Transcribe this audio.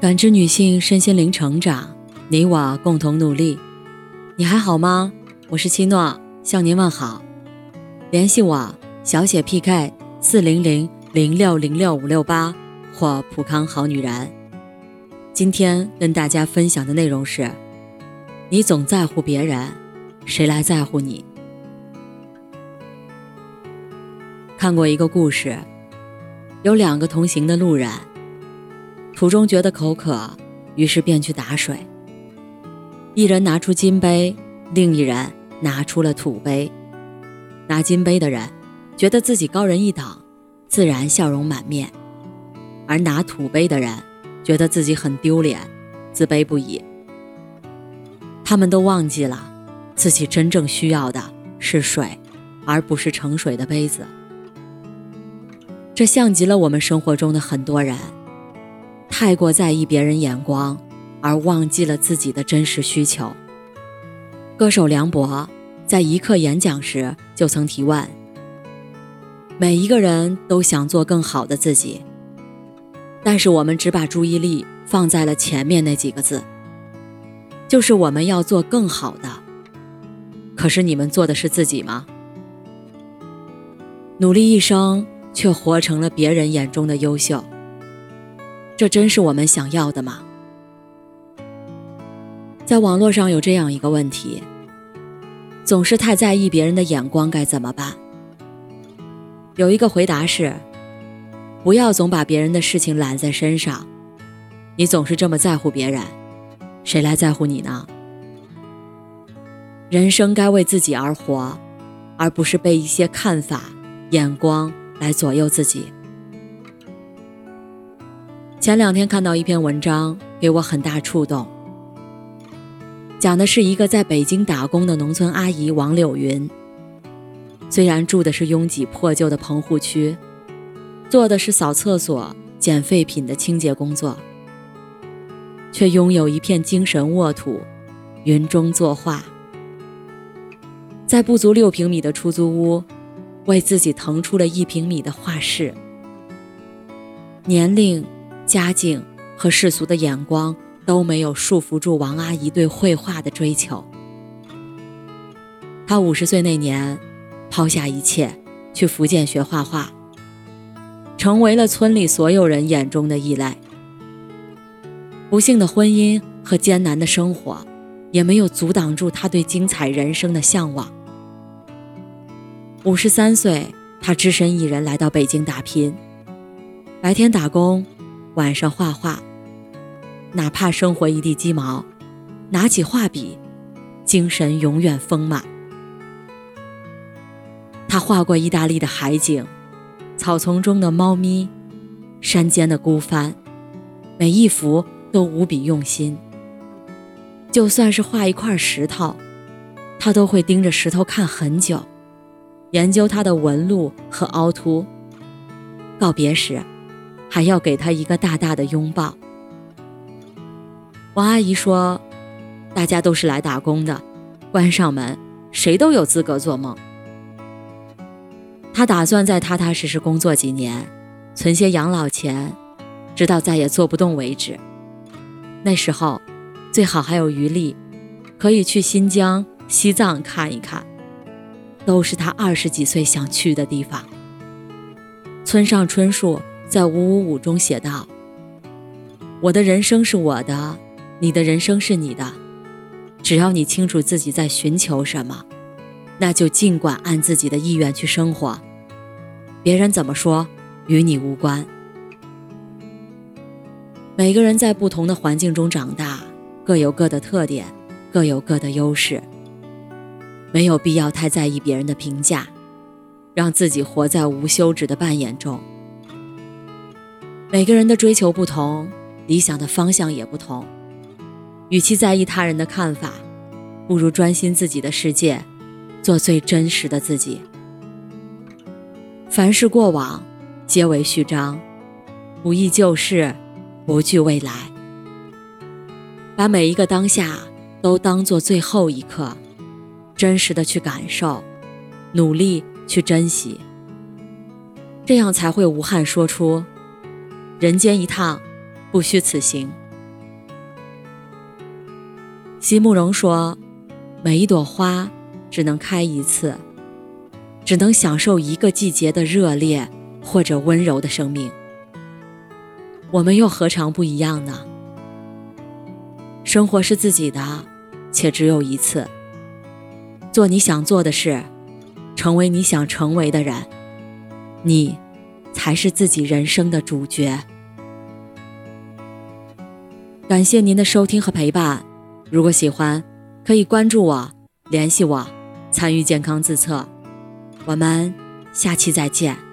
感知女性身心灵成长，你我共同努力。你还好吗？我是七诺，向您问好。联系我：小写 PK 四零零零六零六五六八或普康好女人。今天跟大家分享的内容是：你总在乎别人，谁来在乎你？看过一个故事，有两个同行的路人。途中觉得口渴，于是便去打水。一人拿出金杯，另一人拿出了土杯。拿金杯的人觉得自己高人一等，自然笑容满面；而拿土杯的人觉得自己很丢脸，自卑不已。他们都忘记了，自己真正需要的是水，而不是盛水的杯子。这像极了我们生活中的很多人。太过在意别人眼光，而忘记了自己的真实需求。歌手梁博在一刻演讲时就曾提问：“每一个人都想做更好的自己，但是我们只把注意力放在了前面那几个字，就是我们要做更好的。可是你们做的是自己吗？努力一生，却活成了别人眼中的优秀。”这真是我们想要的吗？在网络上有这样一个问题：总是太在意别人的眼光该怎么办？有一个回答是：不要总把别人的事情揽在身上。你总是这么在乎别人，谁来在乎你呢？人生该为自己而活，而不是被一些看法、眼光来左右自己。前两天看到一篇文章，给我很大触动。讲的是一个在北京打工的农村阿姨王柳云。虽然住的是拥挤破旧的棚户区，做的是扫厕所、捡废品的清洁工作，却拥有一片精神沃土，云中作画。在不足六平米的出租屋，为自己腾出了一平米的画室。年龄。家境和世俗的眼光都没有束缚住王阿姨对绘画的追求。她五十岁那年，抛下一切去福建学画画，成为了村里所有人眼中的异类。不幸的婚姻和艰难的生活，也没有阻挡住她对精彩人生的向往。五十三岁，她只身一人来到北京打拼，白天打工。晚上画画，哪怕生活一地鸡毛，拿起画笔，精神永远丰满。他画过意大利的海景，草丛中的猫咪，山间的孤帆，每一幅都无比用心。就算是画一块石头，他都会盯着石头看很久，研究它的纹路和凹凸。告别时。还要给他一个大大的拥抱。王阿姨说：“大家都是来打工的，关上门，谁都有资格做梦。”她打算再踏踏实实工作几年，存些养老钱，直到再也做不动为止。那时候，最好还有余力，可以去新疆、西藏看一看，都是她二十几岁想去的地方。村上春树。在五五五中写道：“我的人生是我的，你的人生是你的。只要你清楚自己在寻求什么，那就尽管按自己的意愿去生活。别人怎么说，与你无关。每个人在不同的环境中长大，各有各的特点，各有各的优势。没有必要太在意别人的评价，让自己活在无休止的扮演中。”每个人的追求不同，理想的方向也不同。与其在意他人的看法，不如专心自己的世界，做最真实的自己。凡事过往，皆为序章，不忆旧事，不惧未来。把每一个当下都当做最后一刻，真实的去感受，努力去珍惜，这样才会无憾说出。人间一趟，不虚此行。席慕容说：“每一朵花只能开一次，只能享受一个季节的热烈或者温柔的生命。我们又何尝不一样呢？生活是自己的，且只有一次。做你想做的事，成为你想成为的人，你才是自己人生的主角。”感谢您的收听和陪伴。如果喜欢，可以关注我、联系我、参与健康自测。我们下期再见。